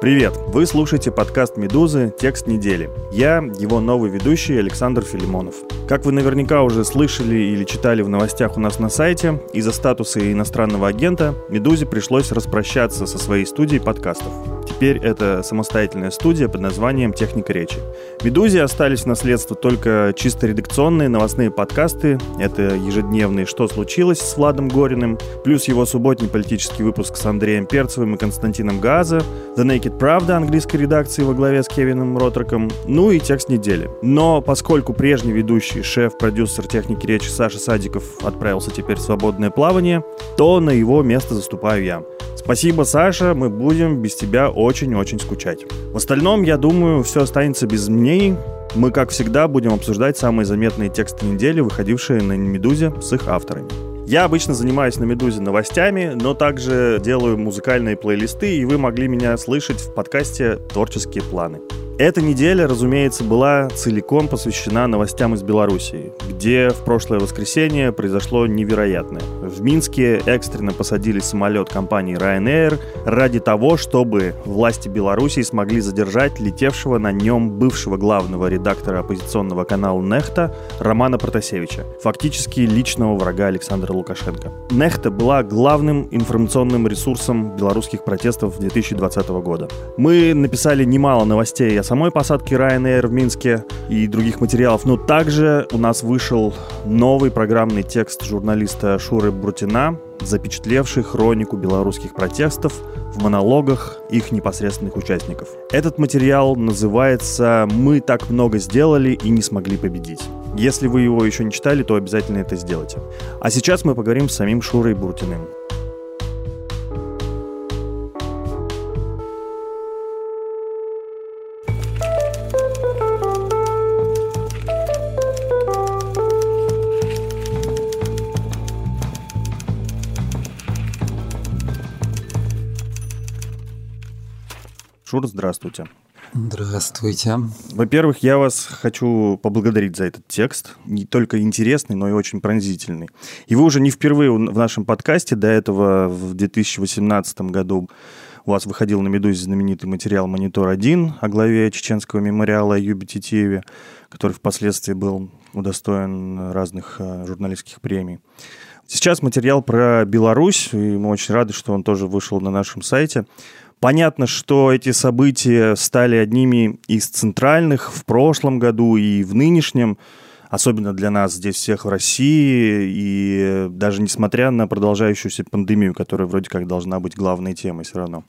Привет! Вы слушаете подкаст «Медузы. Текст недели». Я его новый ведущий Александр Филимонов. Как вы наверняка уже слышали или читали в новостях у нас на сайте, из-за статуса иностранного агента «Медузе» пришлось распрощаться со своей студией подкастов. Теперь это самостоятельная студия под названием «Техника речи». «Медузе» остались в наследство только чисто редакционные новостные подкасты. Это ежедневные «Что случилось» с Владом Гориным, плюс его субботний политический выпуск с Андреем Перцевым и Константином Газа, The Naked Правда английской редакции во главе с Кевином Ротроком, ну и текст недели. Но поскольку прежний ведущий, шеф-продюсер техники речи Саша Садиков отправился теперь в свободное плавание, то на его место заступаю я. Спасибо, Саша, мы будем без тебя очень-очень скучать. В остальном, я думаю, все останется без мнений. Мы, как всегда, будем обсуждать самые заметные тексты недели, выходившие на «Медузе» с их авторами. Я обычно занимаюсь на «Медузе» новостями, но также делаю музыкальные плейлисты, и вы могли меня слышать в подкасте «Творческие планы». Эта неделя, разумеется, была целиком посвящена новостям из Белоруссии, где в прошлое воскресенье произошло невероятное. В Минске экстренно посадили самолет компании Ryanair ради того, чтобы власти Белоруссии смогли задержать летевшего на нем бывшего главного редактора оппозиционного канала «Нехта» Романа Протасевича, фактически личного врага Александра Лукашенко. «Нехта» была главным информационным ресурсом белорусских протестов 2020 года. Мы написали немало новостей о самой посадке Ryanair в Минске и других материалов, но также у нас вышел новый программный текст журналиста Шуры Брутина, запечатлевший хронику белорусских протестов в монологах их непосредственных участников. Этот материал называется «Мы так много сделали и не смогли победить». Если вы его еще не читали, то обязательно это сделайте. А сейчас мы поговорим с самим Шурой Буртиным. Шур, здравствуйте. Здравствуйте. Во-первых, я вас хочу поблагодарить за этот текст. Не только интересный, но и очень пронзительный. Вы уже не впервые в нашем подкасте. До этого в 2018 году у вас выходил на «Медузе» знаменитый материал «Монитор-1» о главе чеченского мемориала Юби Титиеве, который впоследствии был удостоен разных э, журналистских премий. Сейчас материал про Беларусь, и мы очень рады, что он тоже вышел на нашем сайте. Понятно, что эти события стали одними из центральных в прошлом году и в нынешнем, особенно для нас здесь всех в России, и даже несмотря на продолжающуюся пандемию, которая вроде как должна быть главной темой все равно.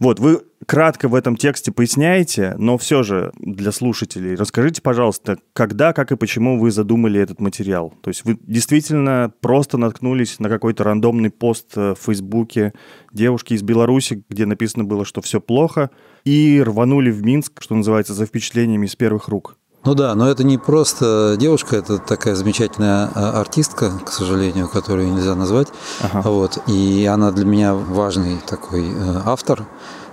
Вот, вы кратко в этом тексте поясняете, но все же для слушателей расскажите, пожалуйста, когда, как и почему вы задумали этот материал? То есть вы действительно просто наткнулись на какой-то рандомный пост в Фейсбуке девушки из Беларуси, где написано было, что все плохо, и рванули в Минск, что называется, за впечатлениями из первых рук? Ну да, но это не просто девушка, это такая замечательная а, артистка, к сожалению, которую нельзя назвать. Ага. Вот, и она для меня важный такой э, автор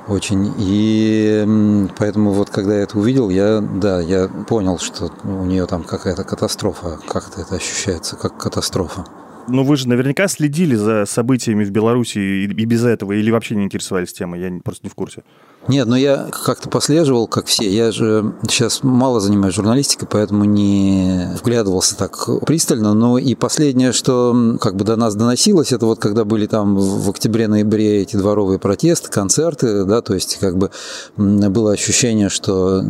очень. И поэтому вот когда я это увидел, я, да, я понял, что у нее там какая-то катастрофа, как-то это ощущается, как катастрофа. Ну, вы же наверняка следили за событиями в Беларуси и без этого, или вообще не интересовались темой, я просто не в курсе. Нет, но я как-то послеживал, как все. Я же сейчас мало занимаюсь журналистикой, поэтому не вглядывался так пристально. Но и последнее, что как бы до нас доносилось, это вот когда были там в октябре-ноябре эти дворовые протесты, концерты, да, то есть как бы было ощущение, что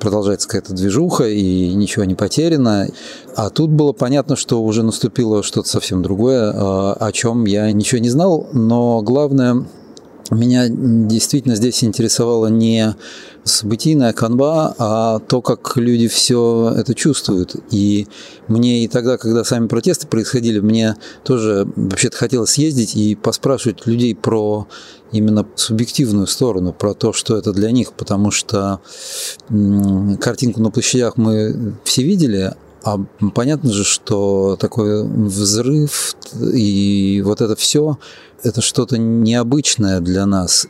продолжается какая-то движуха и ничего не потеряно. А тут было понятно, что уже наступило что-то совсем другое, а, о чем я ничего не знал, но главное меня действительно здесь интересовало не событийная канва, а то, как люди все это чувствуют. И мне и тогда, когда сами протесты происходили, мне тоже вообще-то хотелось съездить и поспрашивать людей про именно субъективную сторону, про то, что это для них, потому что картинку на площадях мы все видели, а понятно же, что такой взрыв и вот это все, это что-то необычное для нас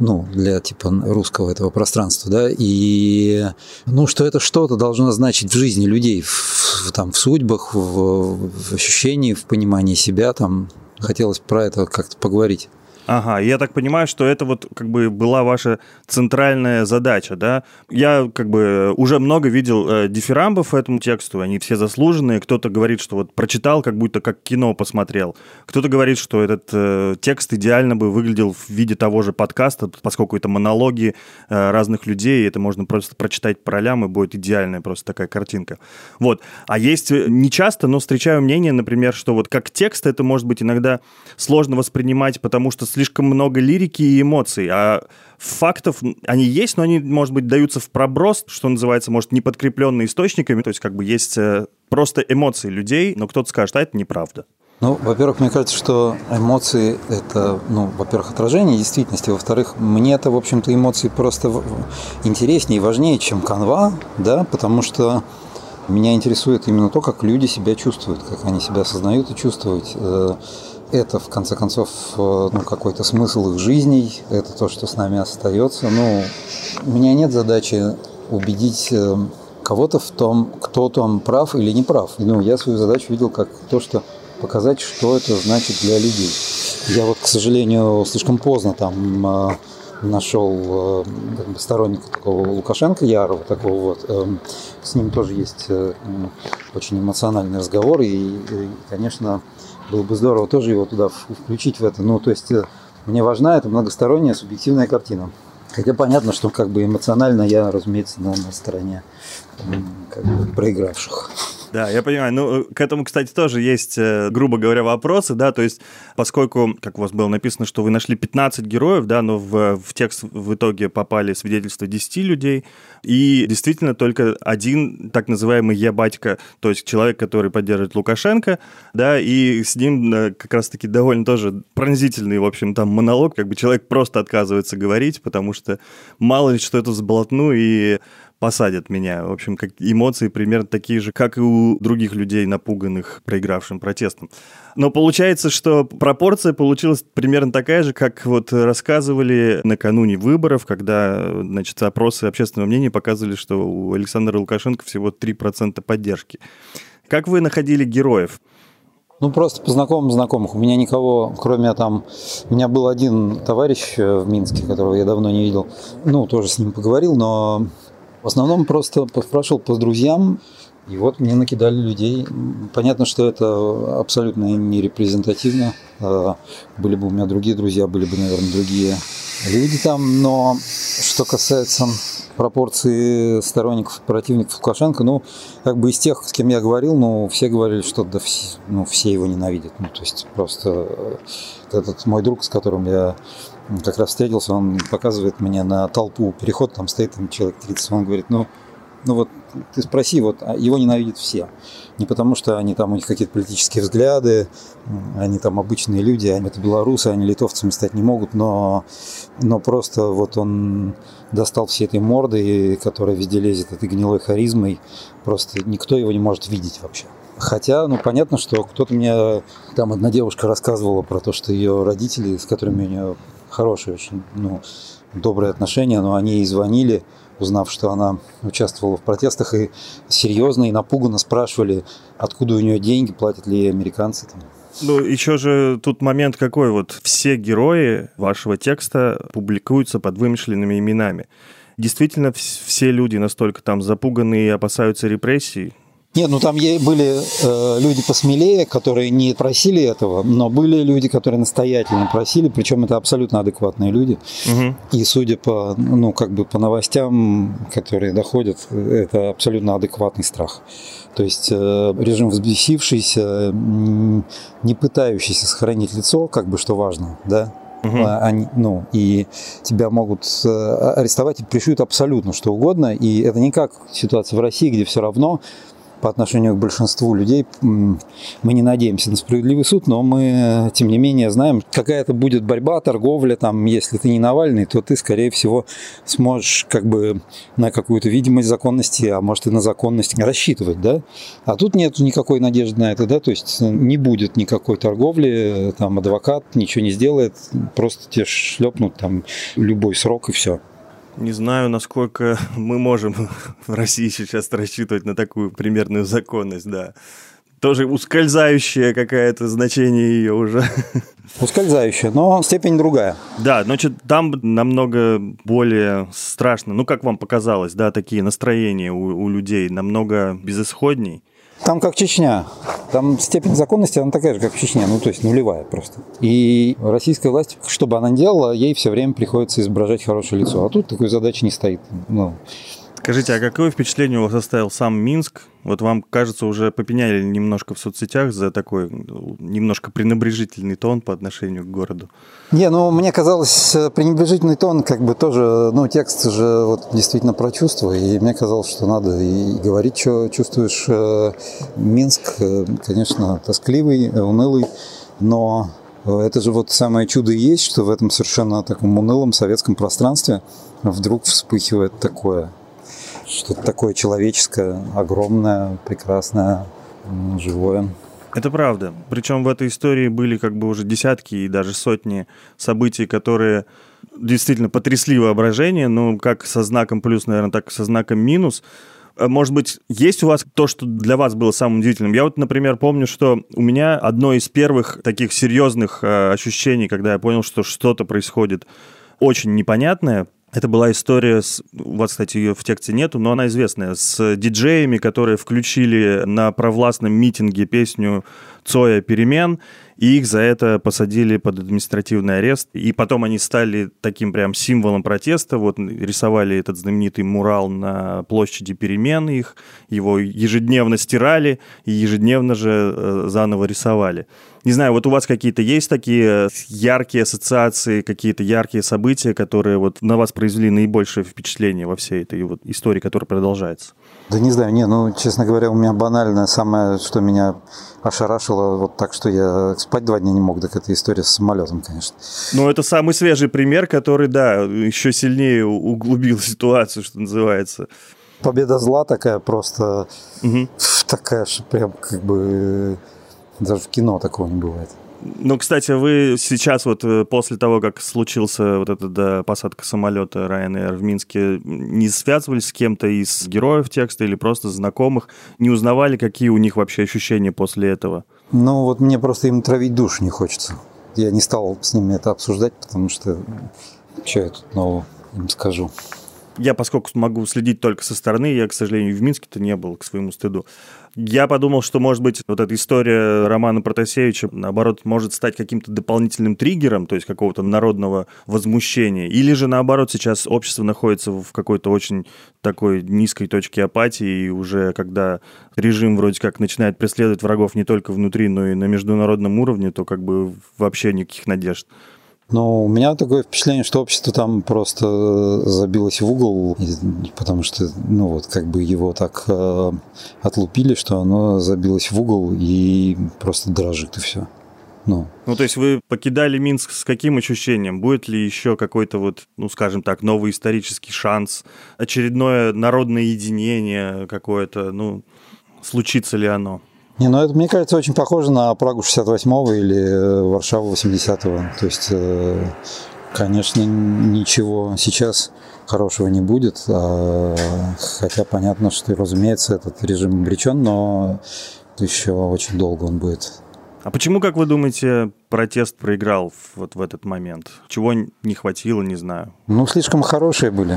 ну, для типа русского этого пространства, да, и, ну, что это что-то должно значить в жизни людей, в, там, в судьбах, в, в ощущении, в понимании себя, там, хотелось про это как-то поговорить. Ага, я так понимаю, что это вот как бы была ваша центральная задача, да? Я как бы уже много видел э, дифирамбов этому тексту, они все заслуженные. Кто-то говорит, что вот прочитал, как будто как кино посмотрел. Кто-то говорит, что этот э, текст идеально бы выглядел в виде того же подкаста, поскольку это монологи э, разных людей, это можно просто прочитать по ролям, и будет идеальная просто такая картинка. Вот. А есть э, не часто, но встречаю мнение, например, что вот как текст это может быть иногда сложно воспринимать, потому что слишком много лирики и эмоций, а фактов они есть, но они, может быть, даются в проброс, что называется, может, не подкрепленные источниками, то есть как бы есть э, просто эмоции людей, но кто-то скажет, а это неправда. Ну, во-первых, мне кажется, что эмоции – это, ну, во-первых, отражение действительности, во-вторых, мне это, в общем-то, эмоции просто интереснее и важнее, чем канва, да, потому что меня интересует именно то, как люди себя чувствуют, как они себя осознают и чувствуют. Это, в конце концов, э, ну, какой-то смысл их жизней, это то, что с нами остается. Ну, у меня нет задачи убедить э, кого-то в том, кто там прав или не прав. Ну, я свою задачу видел как то, что показать, что это значит для людей. Я вот, к сожалению, слишком поздно там э, нашел как бы, сторонника такого Лукашенко Ярова, такого вот. Эм, с ним тоже есть очень эмоциональный разговор, и, и конечно, было бы здорово тоже его туда включить в это. Ну, то есть э, мне важна эта многосторонняя субъективная картина. Хотя понятно, что как бы эмоционально я, разумеется, на, на стороне как бы, проигравших. Да, я понимаю. Ну, к этому, кстати, тоже есть, э, грубо говоря, вопросы, да, то есть, поскольку, как у вас было написано, что вы нашли 15 героев, да, но в, в текст в итоге попали свидетельства 10 людей, и действительно только один так называемый «я батька», то есть человек, который поддерживает Лукашенко, да, и с ним э, как раз-таки довольно тоже пронзительный, в общем, там монолог, как бы человек просто отказывается говорить, потому что мало ли что это сболотну, и посадят меня. В общем, как эмоции примерно такие же, как и у других людей, напуганных проигравшим протестом. Но получается, что пропорция получилась примерно такая же, как вот рассказывали накануне выборов, когда, значит, опросы общественного мнения показывали, что у Александра Лукашенко всего 3% поддержки. Как вы находили героев? Ну, просто по знакомым знакомых. У меня никого, кроме там... У меня был один товарищ э, в Минске, которого я давно не видел. Ну, тоже с ним поговорил, но в основном просто спрашивал по друзьям, и вот мне накидали людей. Понятно, что это абсолютно не репрезентативно. А, были бы у меня другие друзья, были бы, наверное, другие люди там. Но что касается пропорции сторонников противников Лукашенко, ну, как бы из тех, с кем я говорил, ну, все говорили, что да все, ну, все его ненавидят. Ну, то есть просто э, этот мой друг, с которым я как раз встретился, он показывает мне на толпу переход, там стоит там человек 30, он говорит, ну, ну вот ты спроси, вот а его ненавидят все. Не потому, что они там, у них какие-то политические взгляды, они там обычные люди, они это белорусы, они литовцами стать не могут, но, но просто вот он достал все этой морды, которая везде лезет этой гнилой харизмой, просто никто его не может видеть вообще. Хотя, ну, понятно, что кто-то мне... Там одна девушка рассказывала про то, что ее родители, с которыми у нее хорошие очень, ну, добрые отношения, но они ей звонили, узнав, что она участвовала в протестах, и серьезно и напуганно спрашивали, откуда у нее деньги, платят ли ей американцы. Там. Ну, еще же тут момент какой, вот все герои вашего текста публикуются под вымышленными именами. Действительно, все люди настолько там запуганы и опасаются репрессий, нет, ну там были э, люди посмелее, которые не просили этого, но были люди, которые настоятельно просили, причем это абсолютно адекватные люди. Угу. И судя по, ну, как бы по новостям, которые доходят, это абсолютно адекватный страх. То есть э, режим взбесившийся, не пытающийся сохранить лицо, как бы что важно, да, Угу. Они, ну, и тебя могут э, арестовать и пришьют абсолютно что угодно. И это не как ситуация в России, где все равно по отношению к большинству людей мы не надеемся на справедливый суд, но мы, тем не менее, знаем, какая-то будет борьба, торговля, там, если ты не Навальный, то ты, скорее всего, сможешь как бы на какую-то видимость законности, а может и на законность рассчитывать, да? А тут нет никакой надежды на это, да, то есть не будет никакой торговли, там, адвокат ничего не сделает, просто тебе шлепнут там любой срок и все. Не знаю, насколько мы можем в России сейчас рассчитывать на такую примерную законность, да. Тоже ускользающее какое-то значение ее уже. Ускользающее, но степень другая. Да, значит, там намного более страшно. Ну, как вам показалось, да, такие настроения у, у людей намного безысходней. Там как Чечня. Там степень законности, она такая же, как в Чечне, ну, то есть нулевая просто. И российская власть, что бы она ни делала, ей все время приходится изображать хорошее лицо. А тут такой задачи не стоит. Ну, Скажите, а какое впечатление у вас оставил сам Минск? Вот вам, кажется, уже попеняли немножко в соцсетях за такой немножко пренебрежительный тон по отношению к городу. Не, ну, мне казалось, э, пренебрежительный тон, как бы тоже, ну, текст же вот действительно про чувства, и мне казалось, что надо и говорить, что чувствуешь. Э, Минск, э, конечно, тоскливый, унылый, но это же вот самое чудо и есть, что в этом совершенно таком унылом советском пространстве вдруг вспыхивает такое что-то такое человеческое, огромное, прекрасное, живое. Это правда. Причем в этой истории были как бы уже десятки и даже сотни событий, которые действительно потрясли воображение, ну, как со знаком плюс, наверное, так и со знаком минус. А, может быть, есть у вас то, что для вас было самым удивительным? Я вот, например, помню, что у меня одно из первых таких серьезных э, ощущений, когда я понял, что что-то происходит очень непонятное, это была история, с, у вас, кстати, ее в тексте нету, но она известная, с диджеями, которые включили на провластном митинге песню Цоя «Перемен», и их за это посадили под административный арест. И потом они стали таким прям символом протеста. Вот рисовали этот знаменитый мурал на площади перемен их, его ежедневно стирали и ежедневно же э, заново рисовали. Не знаю, вот у вас какие-то есть такие яркие ассоциации, какие-то яркие события, которые вот на вас произвели наибольшее впечатление во всей этой вот истории, которая продолжается? Да не знаю, не, ну, честно говоря, у меня банальное самое, что меня ошарашило вот так, что я спать два дня не мог, так это история с самолетом, конечно. Ну, это самый свежий пример, который, да, еще сильнее углубил ситуацию, что называется. Победа зла такая просто, угу. такая, что прям как бы даже в кино такого не бывает. Ну, кстати, вы сейчас вот э, после того, как случился вот эта да, посадка самолета Ryanair в Минске, не связывались с кем-то из героев текста или просто знакомых, не узнавали, какие у них вообще ощущения после этого? Ну, вот мне просто им травить душ не хочется. Я не стал с ними это обсуждать, потому что что я тут нового им скажу я, поскольку могу следить только со стороны, я, к сожалению, в Минске-то не был, к своему стыду. Я подумал, что, может быть, вот эта история Романа Протасевича, наоборот, может стать каким-то дополнительным триггером, то есть какого-то народного возмущения. Или же, наоборот, сейчас общество находится в какой-то очень такой низкой точке апатии, и уже когда режим вроде как начинает преследовать врагов не только внутри, но и на международном уровне, то как бы вообще никаких надежд. Но у меня такое впечатление, что общество там просто забилось в угол, потому что, ну вот, как бы его так э, отлупили, что оно забилось в угол и просто дрожит и все. Ну. ну, то есть вы покидали Минск с каким ощущением? Будет ли еще какой-то вот, ну, скажем так, новый исторический шанс, очередное народное единение какое-то, ну, случится ли оно? Не, ну это, мне кажется, очень похоже на Прагу 68-го или э, Варшаву 80-го. То есть, э, конечно, ничего сейчас хорошего не будет. А, хотя понятно, что, разумеется, этот режим обречен, но еще очень долго он будет. А почему, как вы думаете, протест проиграл вот в этот момент? Чего не хватило, не знаю. Ну, слишком хорошие были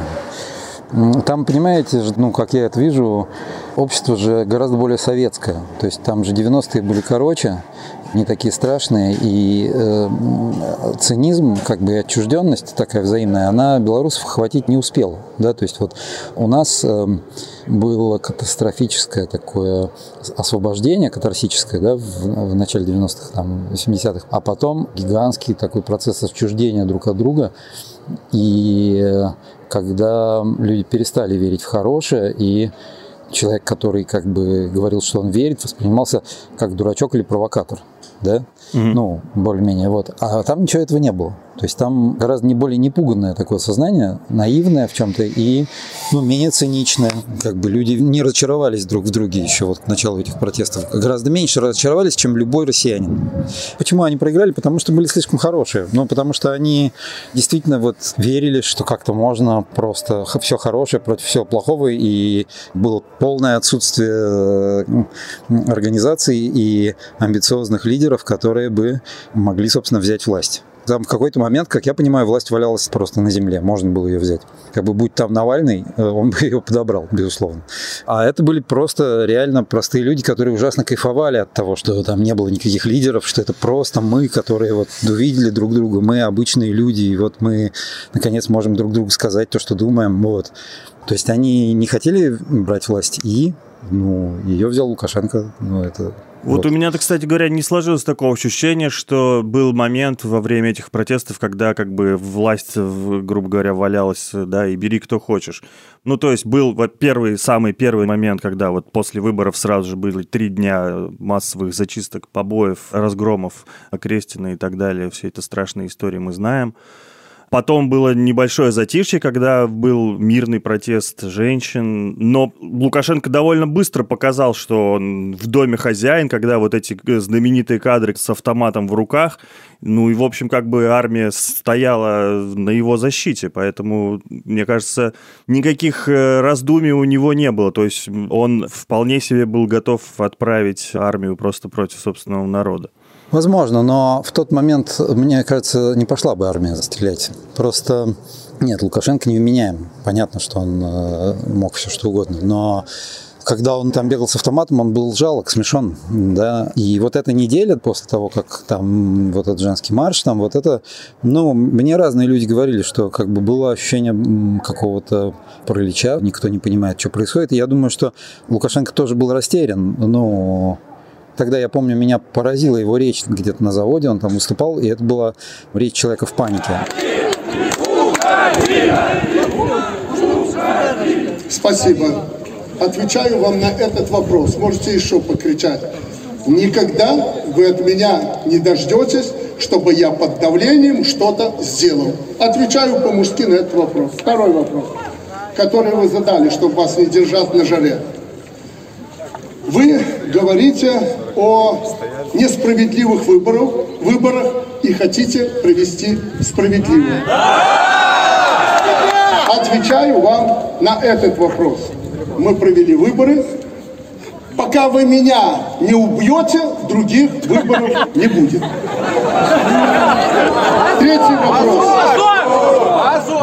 Там, понимаете, ну, как я это вижу, общество же гораздо более советское. То есть там же 90-е были короче, не такие страшные, и э, цинизм, как бы отчужденность такая взаимная, она белорусов охватить не успела. Да? То есть вот у нас э, было катастрофическое такое освобождение, катарсическое, да, в, в начале 90-х, там, 80-х, а потом гигантский такой процесс отчуждения друг от друга, и э, когда люди перестали верить в хорошее, и человек, который как бы говорил, что он верит, воспринимался как дурачок или провокатор да, угу. ну, более-менее, вот. А там ничего этого не было. То есть там гораздо не более непуганное такое сознание, наивное в чем-то и ну, менее циничное. Как бы люди не разочаровались друг в друге еще вот к началу этих протестов. Гораздо меньше разочаровались, чем любой россиянин. Почему они проиграли? Потому что были слишком хорошие. Ну, потому что они действительно вот верили, что как-то можно просто все хорошее против всего плохого, и было полное отсутствие э, организаций и амбициозных лидеров, которые бы могли, собственно, взять власть. Там в какой-то момент, как я понимаю, власть валялась просто на земле, можно было ее взять. Как бы будь там Навальный, э, он бы ее подобрал, безусловно. А это были просто реально простые люди, которые ужасно кайфовали от того, что там не было никаких лидеров, что это просто мы, которые вот увидели друг друга, мы обычные люди, и вот мы наконец можем друг другу сказать то, что думаем. Вот. То есть они не хотели брать власть, и ну, ее взял Лукашенко. Ну, это вот, вот у меня-то, кстати говоря, не сложилось такого ощущения, что был момент во время этих протестов, когда как бы власть, грубо говоря, валялась, да, и бери кто хочешь. Ну, то есть был вот первый, самый первый момент, когда вот после выборов сразу же были три дня массовых зачисток, побоев, разгромов Окрестина и так далее. Все это страшные истории мы знаем. Потом было небольшое затишье, когда был мирный протест женщин. Но Лукашенко довольно быстро показал, что он в доме хозяин, когда вот эти знаменитые кадры с автоматом в руках. Ну и, в общем, как бы армия стояла на его защите. Поэтому, мне кажется, никаких э, раздумий у него не было. То есть он вполне себе был готов отправить армию просто против собственного народа. Возможно, но в тот момент, мне кажется, не пошла бы армия стрелять. Просто нет, Лукашенко не невменяем. Понятно, что он э, мог все что угодно, но когда он там бегал с автоматом, он был жалок, смешон, да, и вот эта неделя после того, как там вот этот женский марш, там вот это, ну, мне разные люди говорили, что как бы было ощущение какого-то паралича, никто не понимает, что происходит, и я думаю, что Лукашенко тоже был растерян, но Тогда я помню, меня поразила его речь где-то на заводе, он там выступал, и это была речь человека в панике. Спасибо. Отвечаю вам на этот вопрос. Можете еще покричать. Никогда вы от меня не дождетесь, чтобы я под давлением что-то сделал. Отвечаю по-мужски на этот вопрос. Второй вопрос, который вы задали, чтобы вас не держать на жаре. Вы говорите о несправедливых выборах, выборах и хотите провести справедливые. Отвечаю вам на этот вопрос. Мы провели выборы. Пока вы меня не убьете, других выборов не будет. Третий вопрос.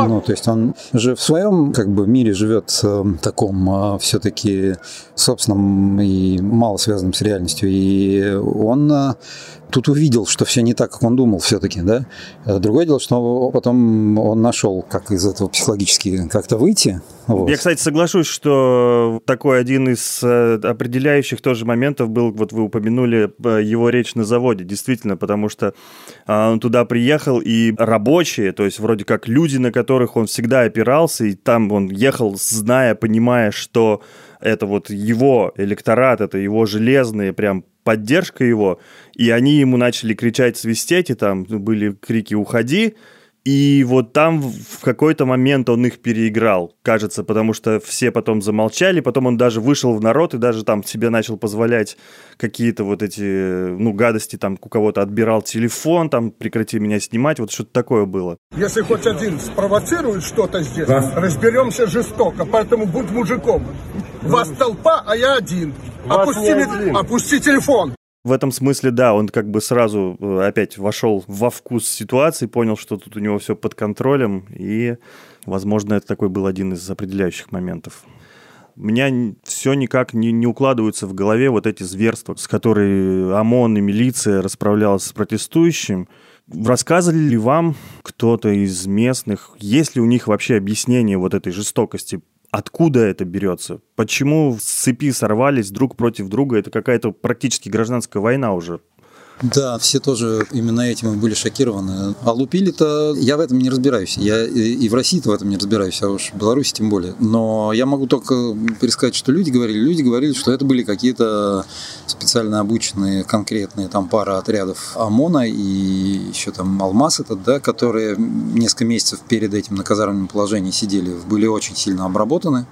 Ну, то есть он же в своем как бы мире живет э, таком э, все-таки собственном и мало связанном с реальностью. И он э, тут увидел, что все не так, как он думал все-таки, да. Другое дело, что потом он нашел, как из этого психологически как-то выйти. Вот. Я, кстати, соглашусь, что такой один из определяющих тоже моментов был, вот вы упомянули его речь на заводе, действительно, потому что он туда приехал, и рабочие, то есть вроде как люди, на которых он всегда опирался, и там он ехал, зная, понимая, что это вот его электорат, это его железные, прям поддержка его, и они ему начали кричать, свистеть, и там были крики «Уходи!», и вот там в какой-то момент он их переиграл, кажется, потому что все потом замолчали, потом он даже вышел в народ и даже там себе начал позволять какие-то вот эти, ну, гадости, там у кого-то отбирал телефон, там прекрати меня снимать, вот что-то такое было. Если хоть один спровоцирует что-то здесь, да. разберемся жестоко, поэтому будь мужиком. Вас толпа, а я один. Опусти, один. опусти телефон. В этом смысле, да, он как бы сразу э, опять вошел во вкус ситуации, понял, что тут у него все под контролем, и, возможно, это такой был один из определяющих моментов. У меня все никак не, не укладываются в голове вот эти зверства, с которыми ОМОН и милиция расправлялась с протестующим. Рассказывали ли вам кто-то из местных, есть ли у них вообще объяснение вот этой жестокости Откуда это берется? Почему с цепи сорвались друг против друга? Это какая-то практически гражданская война уже да, все тоже именно этим были шокированы. А лупили-то я в этом не разбираюсь. Я и в России-то в этом не разбираюсь, а уж в Беларуси тем более. Но я могу только пересказать, что люди говорили. Люди говорили, что это были какие-то специально обученные конкретные там пара отрядов ОМОНа и еще там Алмаз этот, да, которые несколько месяцев перед этим на казарменном положении сидели, были очень сильно обработаны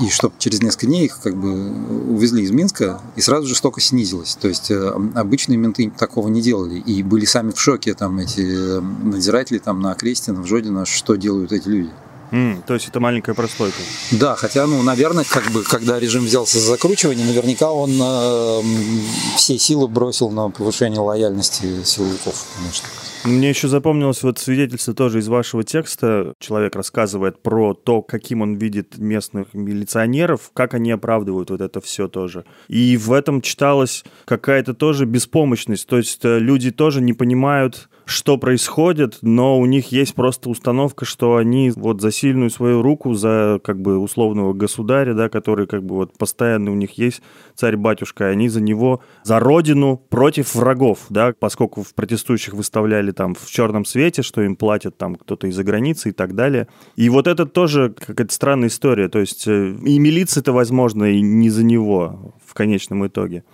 и чтобы через несколько дней их как бы увезли из Минска, и сразу жестоко снизилось. То есть э, обычные менты такого не делали, и были сами в шоке там эти э, надзиратели там на Крестина, в Жодино, что делают эти люди. Mm, то есть это маленькая прослойка. Да, хотя, ну, наверное, как бы, когда режим взялся за закручивание, наверняка он э, все силы бросил на повышение лояльности силовиков, конечно. Мне еще запомнилось вот свидетельство тоже из вашего текста. Человек рассказывает про то, каким он видит местных милиционеров, как они оправдывают вот это все тоже. И в этом читалась какая-то тоже беспомощность. То есть э, люди тоже не понимают, что происходит, но у них есть просто установка, что они вот за сильную свою руку, за как бы условного государя, да, который как бы вот постоянно у них есть царь-батюшка, они за него, за родину против врагов, да, поскольку в протестующих выставляли там в черном свете, что им платят там кто-то из-за границы и так далее. И вот это тоже какая-то странная история, то есть э, и милиция-то, возможно, и не за него в конечном итоге.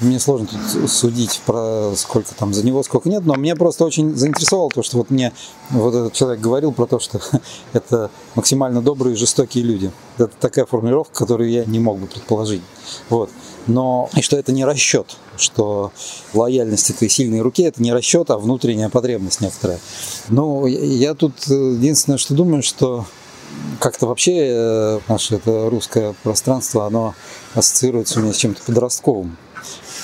Мне сложно тут судить про сколько там за него, сколько нет, но мне просто очень заинтересовало то, что вот мне вот этот человек говорил про то, что это максимально добрые и жестокие люди. Это такая формулировка, которую я не мог бы предположить. Вот. Но и что это не расчет, что лояльность этой сильной руки это не расчет, а внутренняя потребность некоторая. Ну, я тут единственное, что думаю, что как-то вообще э, наше это русское пространство, оно ассоциируется у меня с чем-то подростковым.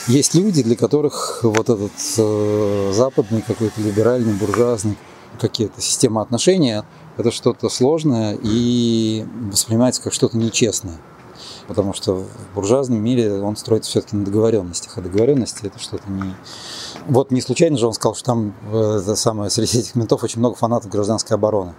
Есть люди, для которых вот этот э, западный какой-то либеральный, буржуазный какие-то система отношения это что-то сложное и воспринимается как что-то нечестное. Потому что в буржуазном мире он строится все-таки на договоренностях, а договоренности это что-то не... Вот не случайно же он сказал, что там э, это самое, среди этих ментов очень много фанатов гражданской обороны.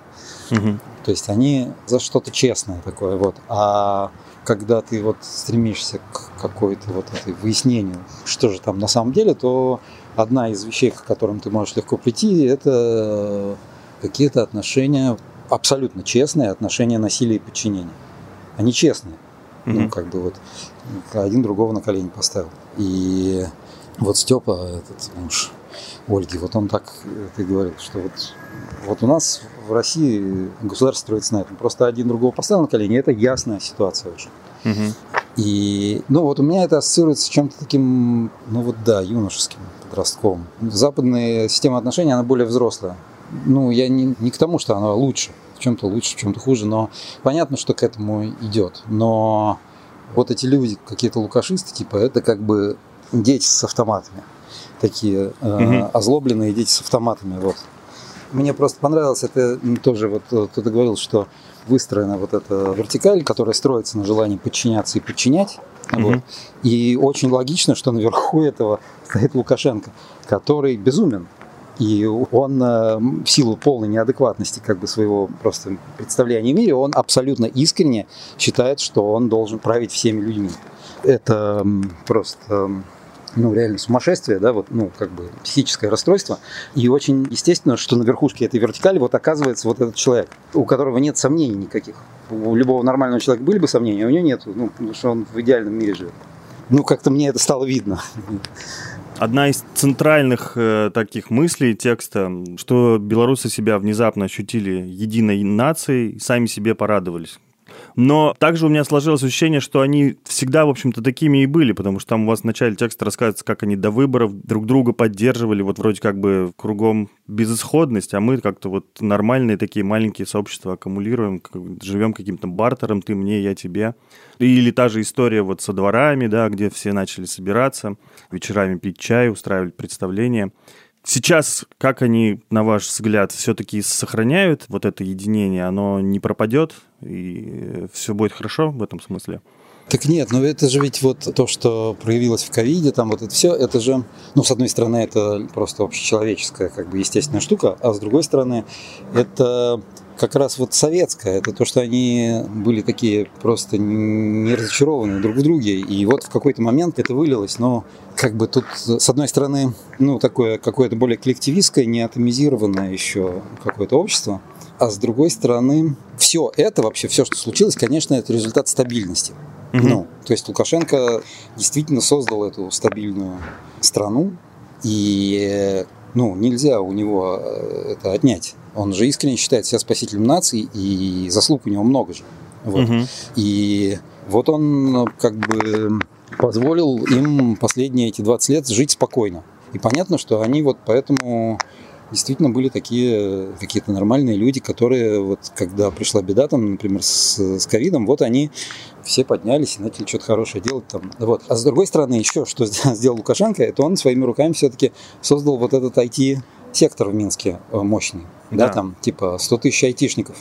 Угу. То есть они за что-то честное такое. Вот. А когда ты вот стремишься к какой-то вот этой выяснению, что же там на самом деле, то одна из вещей, к которым ты можешь легко прийти, это какие-то отношения, абсолютно честные отношения насилия и подчинения. Они честные. Mm-hmm. Ну, как бы вот один другого на колени поставил. И вот Степа, этот муж Ольги, вот он так ты говорил, что вот, вот у нас в России государство строится на этом. Просто один другого поставил на колени, это ясная ситуация уже. Угу. И, ну, вот у меня это ассоциируется с чем-то таким, ну, вот да, юношеским, подростковым. Западная система отношений, она более взрослая. Ну, я не, не к тому, что она лучше, в чем-то лучше, в чем-то хуже, но понятно, что к этому идет. Но вот эти люди, какие-то лукашисты, типа, это как бы дети с автоматами. Такие угу. озлобленные дети с автоматами, вот. Мне просто понравилось, это тоже вот э, кто-то говорил, что выстроена вот эта вертикаль, которая строится на желании подчиняться и подчинять. Mm-hmm. Вот. И очень логично, что наверху этого стоит Лукашенко, который безумен. И он э, в силу полной неадекватности как бы своего просто представления о мире, он абсолютно искренне считает, что он должен править всеми людьми. Это просто ну, реально сумасшествие, да, вот, ну, как бы психическое расстройство. И очень естественно, что на верхушке этой вертикали вот оказывается вот этот человек, у которого нет сомнений никаких. У любого нормального человека были бы сомнения, а у него нет, ну, потому что он в идеальном мире живет. Ну, как-то мне это стало видно. Одна из центральных э, таких мыслей текста, что белорусы себя внезапно ощутили единой нацией, сами себе порадовались. Но также у меня сложилось ощущение, что они всегда, в общем-то, такими и были, потому что там у вас в начале текста рассказывается, как они до выборов друг друга поддерживали, вот вроде как бы кругом безысходность, а мы как-то вот нормальные такие маленькие сообщества аккумулируем, живем каким-то бартером, ты мне, я тебе. Или та же история вот со дворами, да, где все начали собираться, вечерами пить чай, устраивать представления. Сейчас, как они, на ваш взгляд, все-таки сохраняют вот это единение? Оно не пропадет, и все будет хорошо в этом смысле? Так нет, но это же ведь вот то, что проявилось в ковиде, там вот это все, это же, ну, с одной стороны, это просто общечеловеческая, как бы, естественная штука, а с другой стороны, это как раз вот советское, это то, что они были такие просто не разочарованы друг в друге, и вот в какой-то момент это вылилось, но как бы тут, с одной стороны, ну, такое какое-то более коллективистское, не атомизированное еще какое-то общество, а с другой стороны, все это вообще, все, что случилось, конечно, это результат стабильности. Угу. Ну, то есть Лукашенко действительно создал эту стабильную страну, и ну, нельзя у него э, это отнять. Он же искренне считает себя спасителем нации, и заслуг у него много же. Вот. Угу. И вот он как бы позволил им последние эти 20 лет жить спокойно. И понятно, что они вот поэтому действительно были такие какие-то нормальные люди, которые вот когда пришла беда, там, например, с ковидом, вот они все поднялись и начали что-то хорошее делать там. Вот. А с другой стороны, еще что сделал Лукашенко, это он своими руками все-таки создал вот этот IT-сектор в Минске э, мощный. Да. да, там типа 100 тысяч айтишников.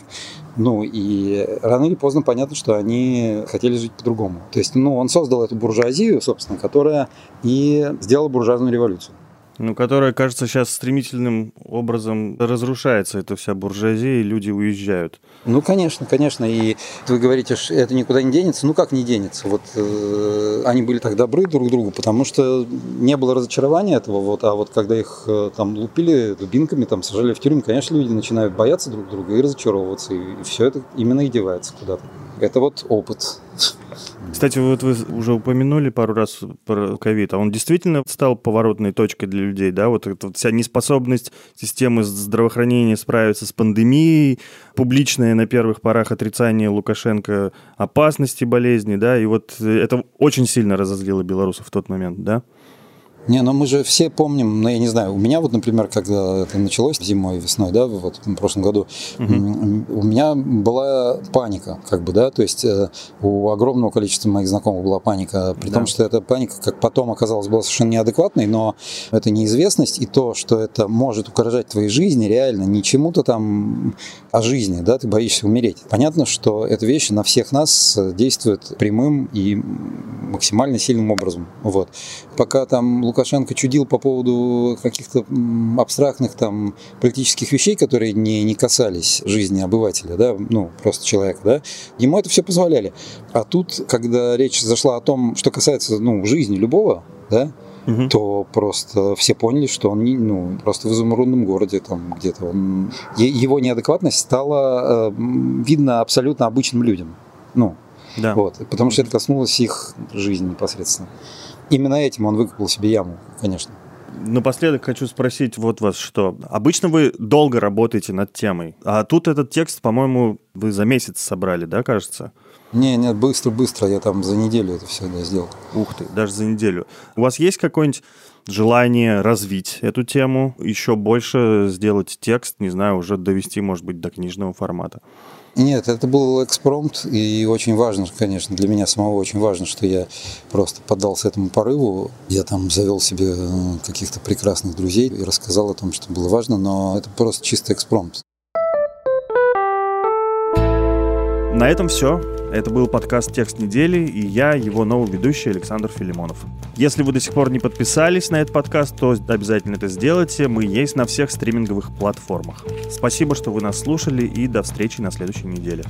Ну и рано или поздно понятно, что они хотели жить по-другому. То есть, ну, он создал эту буржуазию, собственно, которая и сделала буржуазную революцию. Ну, которая, кажется, сейчас стремительным образом разрушается, эта вся буржуазия, и люди уезжают. Ну, конечно, конечно. И вы говорите, что это никуда не денется. Ну, как не денется? Вот э, они были так добры друг другу, потому что не было разочарования этого. Вот, а вот когда их э, там лупили дубинками, там сажали в тюрьму, конечно, люди начинают бояться друг друга и разочаровываться. И, и все это именно и девается куда-то. Это вот опыт. Кстати, вот вы уже упомянули пару раз про ковид, а он действительно стал поворотной точкой для людей, да? Вот эта вся неспособность системы здравоохранения справиться с пандемией, публичное на первых порах отрицание Лукашенко опасности болезни, да, и вот это очень сильно разозлило белорусов в тот момент, да? Не, но мы же все помним, ну я не знаю, у меня вот, например, когда это началось зимой, весной, да, вот в прошлом году, угу. у меня была паника, как бы, да, то есть э, у огромного количества моих знакомых была паника, при да. том, что эта паника, как потом оказалось, была совершенно неадекватной, но это неизвестность и то, что это может угрожать твоей жизни, реально, не чему-то там о жизни, да, ты боишься умереть. Понятно, что эта вещь на всех нас действует прямым и максимально сильным образом, вот. Пока там Лукашенко чудил по поводу каких-то абстрактных там политических вещей, которые не, не касались жизни обывателя, да, ну, просто человека, да, ему это все позволяли. А тут, когда речь зашла о том, что касается, ну, жизни любого, да, угу. то просто все поняли, что он ну, просто в изумрудном городе там где-то он... Его неадекватность стала э, видна абсолютно обычным людям. Ну, да. вот, потому что это коснулось их жизни непосредственно именно этим он выкопал себе яму, конечно. Напоследок хочу спросить вот вас что. Обычно вы долго работаете над темой, а тут этот текст, по-моему, вы за месяц собрали, да, кажется? Не, нет, быстро-быстро, я там за неделю это все да, сделал. Ух ты, даже за неделю. У вас есть какое-нибудь желание развить эту тему, еще больше сделать текст, не знаю, уже довести, может быть, до книжного формата? Нет, это был экспромт, и очень важно, конечно, для меня самого очень важно, что я просто поддался этому порыву. Я там завел себе э, каких-то прекрасных друзей и рассказал о том, что было важно, но это просто чисто экспромт. На этом все. Это был подкаст «Текст недели» и я, его новый ведущий Александр Филимонов. Если вы до сих пор не подписались на этот подкаст, то обязательно это сделайте. Мы есть на всех стриминговых платформах. Спасибо, что вы нас слушали и до встречи на следующей неделе.